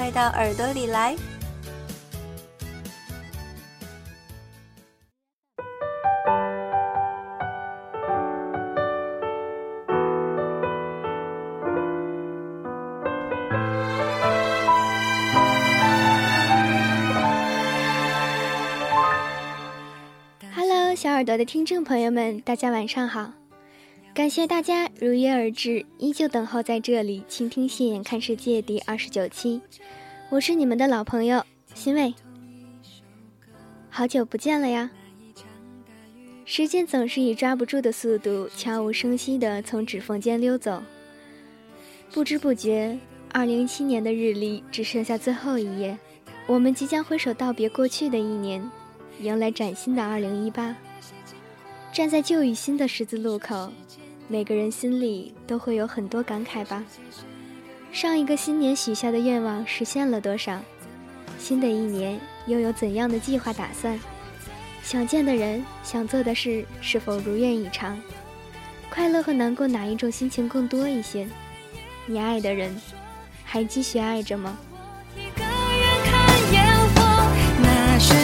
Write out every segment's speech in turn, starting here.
快到耳朵里来！Hello，！小耳朵的听众朋友们，大家晚上好！感谢大家如约而至，依旧等候在这里倾听《信眼看世界》第二十九期。我是你们的老朋友欣慰，好久不见了呀！时间总是以抓不住的速度，悄无声息地从指缝间溜走。不知不觉，二零一七年的日历只剩下最后一页，我们即将挥手道别过去的一年，迎来崭新的二零一八。站在旧与新的十字路口，每个人心里都会有很多感慨吧。上一个新年许下的愿望实现了多少？新的一年又有怎样的计划打算？想见的人，想做的事是否如愿以偿？快乐和难过哪一种心情更多一些？你爱的人，还继续爱着吗？一个人看烟火，那时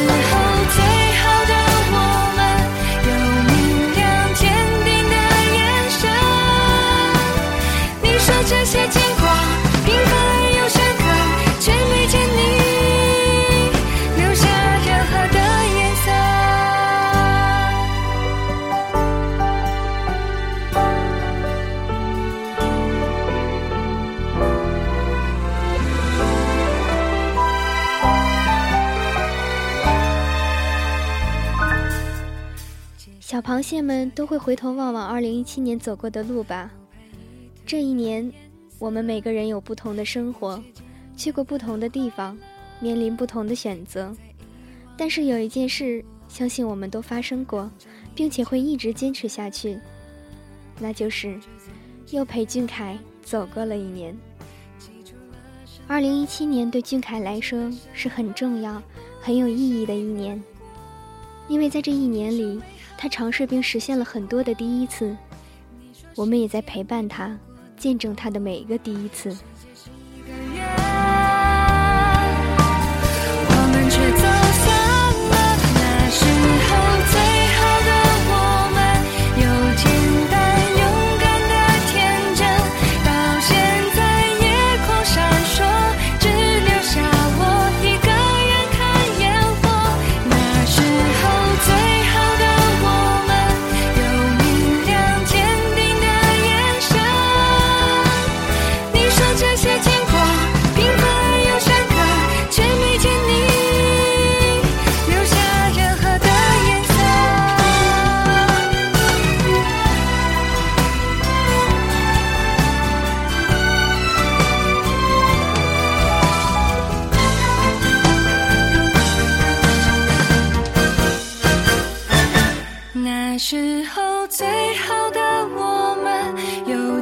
小螃蟹们都会回头望望二零一七年走过的路吧。这一年，我们每个人有不同的生活，去过不同的地方，面临不同的选择。但是有一件事，相信我们都发生过，并且会一直坚持下去，那就是又陪俊凯走过了一年。二零一七年对俊凯来说是很重要、很有意义的一年，因为在这一年里，他尝试并实现了很多的第一次，我们也在陪伴他。见证他的每一个第一次。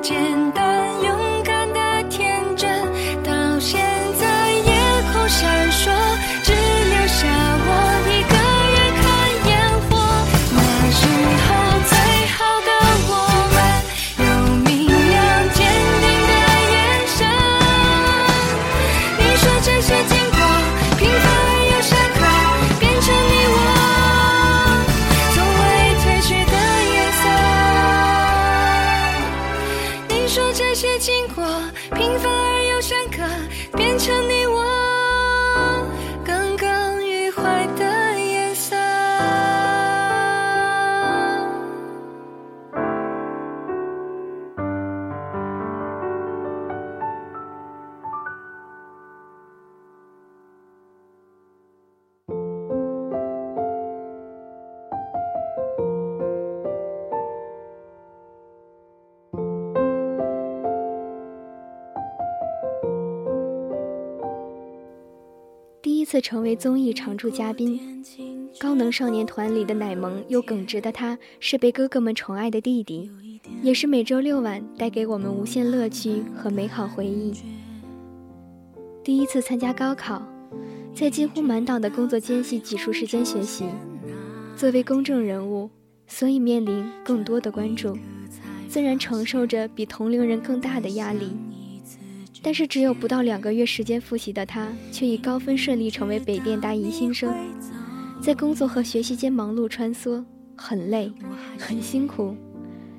简单次成为综艺常驻嘉宾。高能少年团里的奶萌又耿直的他，是被哥哥们宠爱的弟弟，也是每周六晚带给我们无限乐趣和美好回忆。第一次参加高考，在几乎满档的工作间隙挤出时间学习。作为公众人物，所以面临更多的关注，自然承受着比同龄人更大的压力。但是只有不到两个月时间复习的他，却以高分顺利成为北电大一新生，在工作和学习间忙碌穿梭，很累，很辛苦。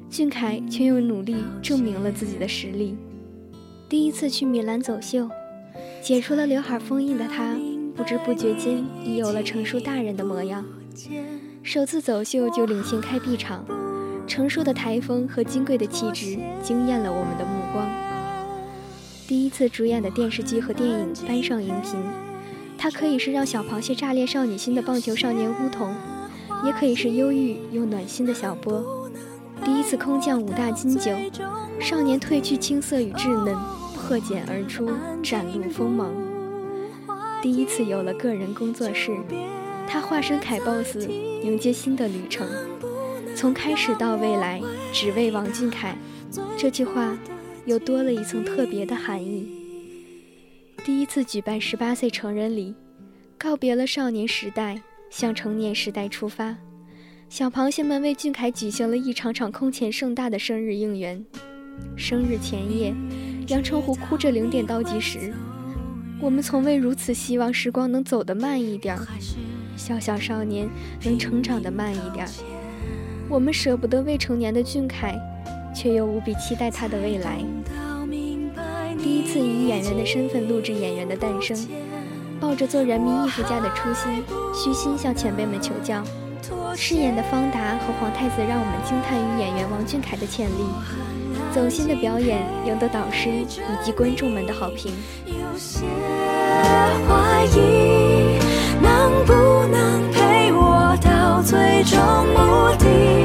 俊凯却用努力证明了自己的实力。第一次去米兰走秀，解除了刘海封印的他，不知不觉间已有了成熟大人的模样。首次走秀就领先开闭场，成熟的台风和金贵的气质惊艳了我们的目光。第一次主演的电视剧和电影搬上荧屏，他可以是让小螃蟹炸裂少女心的棒球少年乌童，也可以是忧郁又暖心的小波。第一次空降五大金九，少年褪去青涩与稚嫩，破茧而出，展露锋芒。第一次有了个人工作室，他化身凯 boss，迎接新的旅程，从开始到未来，只为王俊凯。这句话。又多了一层特别的含义。第一次举办十八岁成人礼，告别了少年时代，向成年时代出发。小螃蟹们为俊凯举行了一场场空前盛大的生日应援。生日前夜，杨澄湖哭着零点倒计时。我们从未如此希望时光能走得慢一点，小小少年能成长得慢一点。我们舍不得未成年的俊凯。却又无比期待他的未来。第一次以演员的身份录制《演员的诞生》，抱着做人民艺术家的初心，虚心向前辈们求教。饰演的方达和皇太子让我们惊叹于演员王俊凯的潜力，走心的表演赢得导师以及观众们的好评。有些怀疑能不能陪我到最终目的。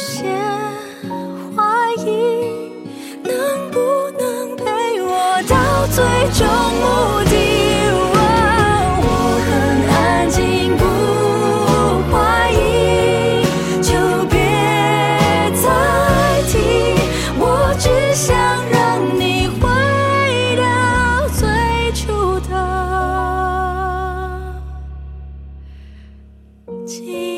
有些怀疑，能不能陪我到最终目的？我很安静，不怀疑，就别再提。我只想让你回到最初的记。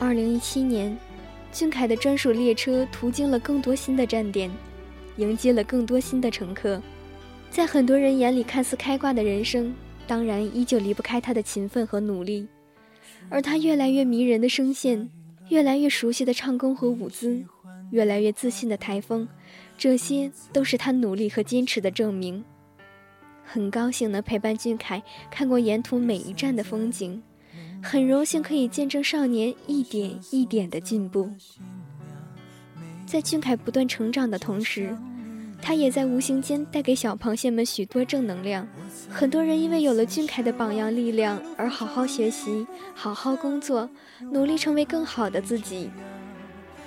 二零一七年，俊凯的专属列车途经了更多新的站点，迎接了更多新的乘客。在很多人眼里看似开挂的人生，当然依旧离不开他的勤奋和努力。而他越来越迷人的声线，越来越熟悉的唱功和舞姿，越来越自信的台风，这些都是他努力和坚持的证明。很高兴能陪伴俊凯看过沿途每一站的风景。很荣幸可以见证少年一点一点的进步，在俊凯不断成长的同时，他也在无形间带给小螃蟹们许多正能量。很多人因为有了俊凯的榜样力量而好好学习、好好工作，努力成为更好的自己。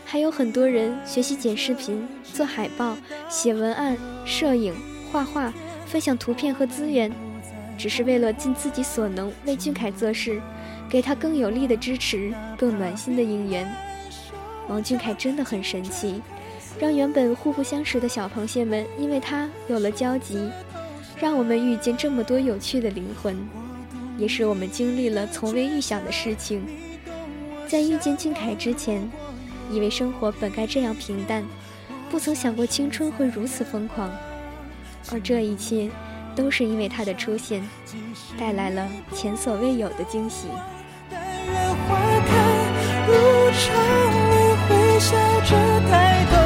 还有很多人学习剪视频、做海报、写文案、摄影、画画、分享图片和资源，只是为了尽自己所能为俊凯做事，给他更有力的支持、更暖心的应援。王俊凯真的很神奇，让原本互不相识的小螃蟹们因为他有了交集，让我们遇见这么多有趣的灵魂，也使我们经历了从未预想的事情。在遇见俊凯之前，以为生活本该这样平淡，不曾想过青春会如此疯狂，而这一切，都是因为他的出现，带来了前所未有的惊喜。场你会笑着抬头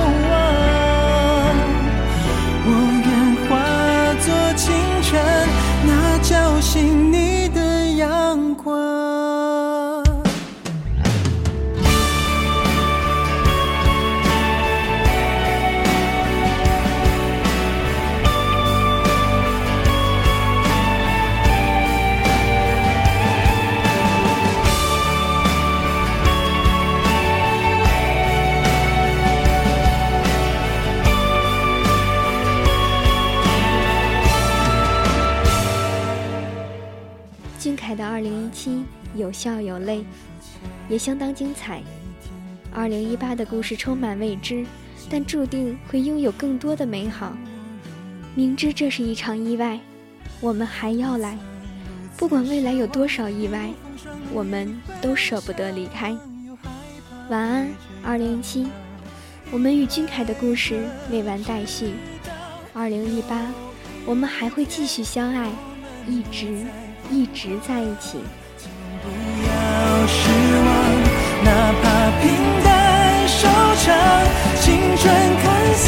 二零一七有笑有泪，也相当精彩。二零一八的故事充满未知，但注定会拥有更多的美好。明知这是一场意外，我们还要来。不管未来有多少意外，我们都舍不得离开。晚安，二零一七。我们与君凯的故事未完待续。二零一八，我们还会继续相爱，一直。一直在一起。不要失望，哪怕平淡收场，青春看似